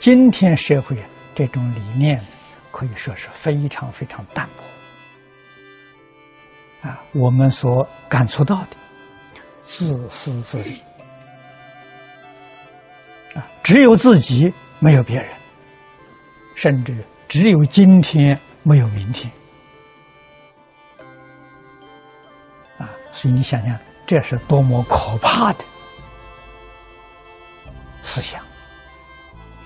今天社会这种理念可以说是非常非常淡薄。啊，我们所感触到的自私自利。啊，只有自己没有别人，甚至只有今天没有明天。啊，所以你想想，这是多么可怕的思想！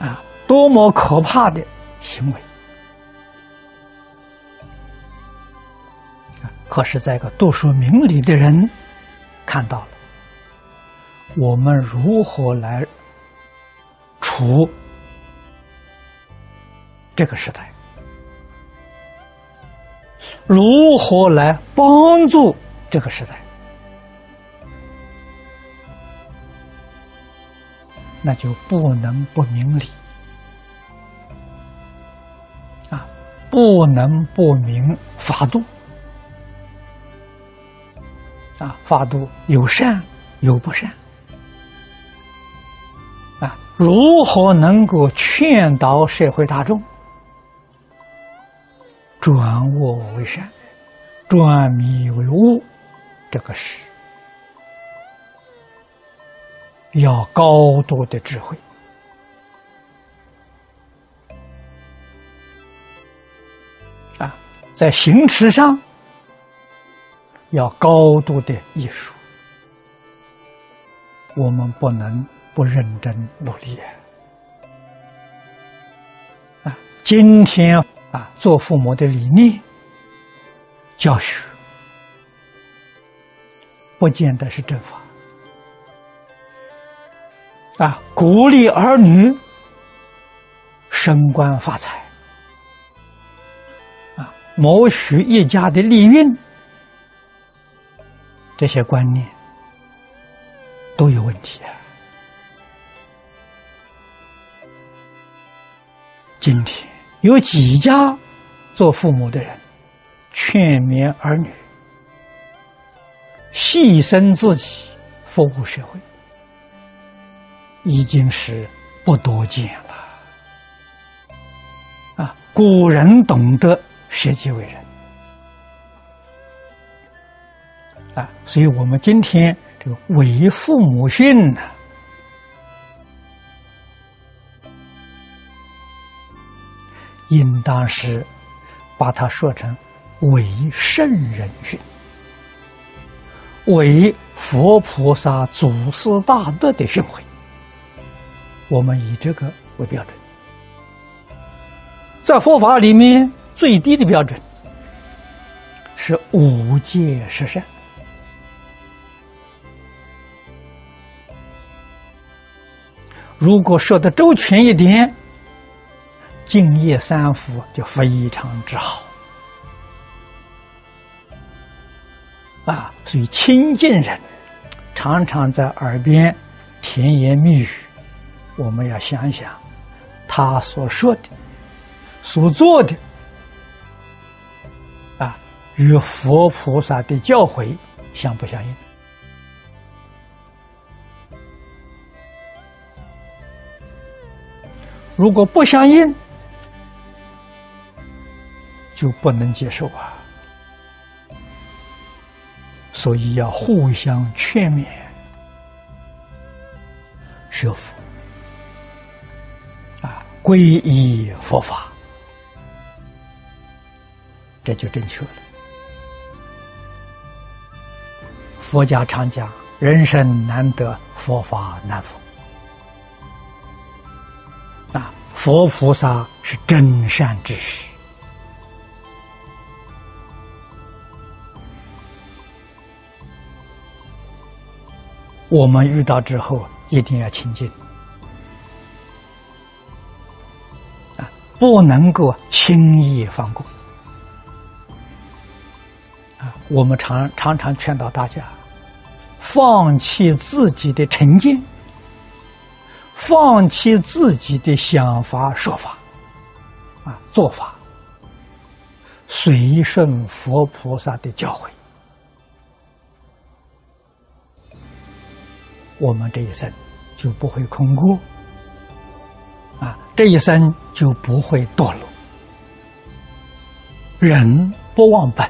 啊，多么可怕的行为！可是，在个读书明理的人看到了，我们如何来处这个时代？如何来帮助这个时代？那就不能不明理啊，不能不明法度啊，法度有善有不善啊，如何能够劝导社会大众转恶为善，转迷为悟？这个是。要高度的智慧啊，在行持上要高度的艺术，我们不能不认真努力啊！今天啊，做父母的理念教学，不见得是正法。啊，鼓励儿女升官发财，啊，谋取一家的利运，这些观念都有问题啊！今天有几家做父母的人劝勉儿女，牺牲自己，服务社会？已经是不多见了啊！古人懂得舍己为人啊，所以我们今天这个为父母训呢，应当是把它说成为圣人训，为佛菩萨祖师大德的训诲。我们以这个为标准，在佛法里面最低的标准是五戒十善。如果说的周全一点，敬业三福就非常之好啊！所以亲近人常常在耳边甜言蜜语。我们要想一想，他所说的、所做的，啊，与佛菩萨的教诲相不相应？如果不相应，就不能接受啊！所以要互相劝勉、学佛。皈依佛法，这就正确了。佛家常讲：“人生难得，佛法难逢。”啊，佛菩萨是真善之士，我们遇到之后一定要亲近。不能够轻易放过啊！我们常常常劝导大家，放弃自己的成见，放弃自己的想法说法，啊，做法，随顺佛菩萨的教诲，我们这一生就不会空过。啊，这一生就不会堕落。人不忘本，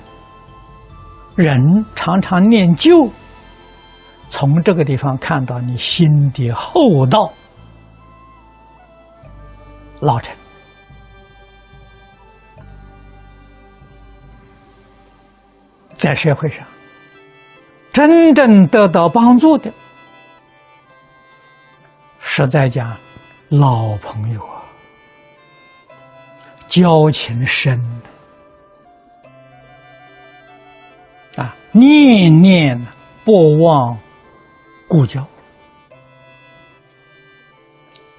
人常常念旧，从这个地方看到你心的厚道、老成，在社会上真正得到帮助的，实在讲，老朋友啊，交情深。啊，念念不忘故交，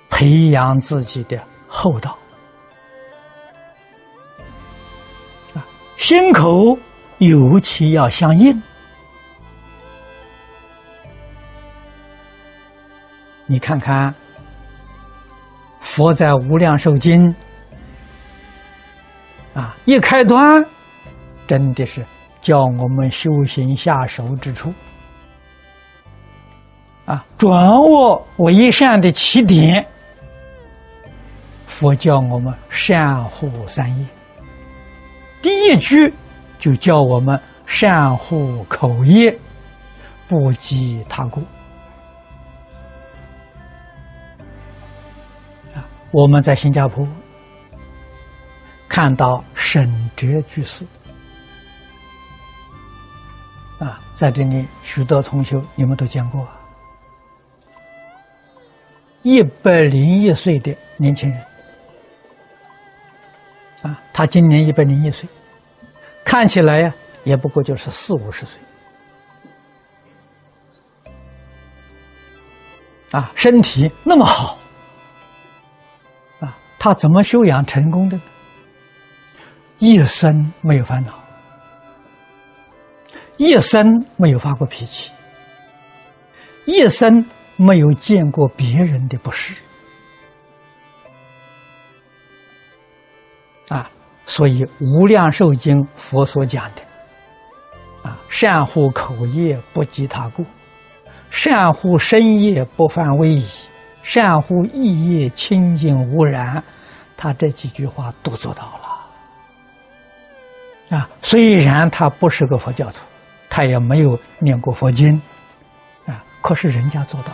培养自己的厚道啊，心口尤其要相应。你看看，佛在《无量寿经》，一开端，真的是。教我们修行下手之处，啊，掌握为善的起点。佛教我们善护三业，第一句就教我们善护口业，不积他过。啊，我们在新加坡看到沈哲居士。啊，在这里许多同学你们都见过，一百零一岁的年轻人，啊，他今年一百零一岁，看起来呀，也不过就是四五十岁，啊，身体那么好，啊，他怎么修养成功的？一生没有烦恼。一生没有发过脾气，一生没有见过别人的不是，啊，所以《无量寿经》佛所讲的，啊，善护口业不及他过，善护身业不犯威仪，善护意业清净无染，他这几句话都做到了，啊，虽然他不是个佛教徒。他也没有念过佛经，啊！可是人家做到。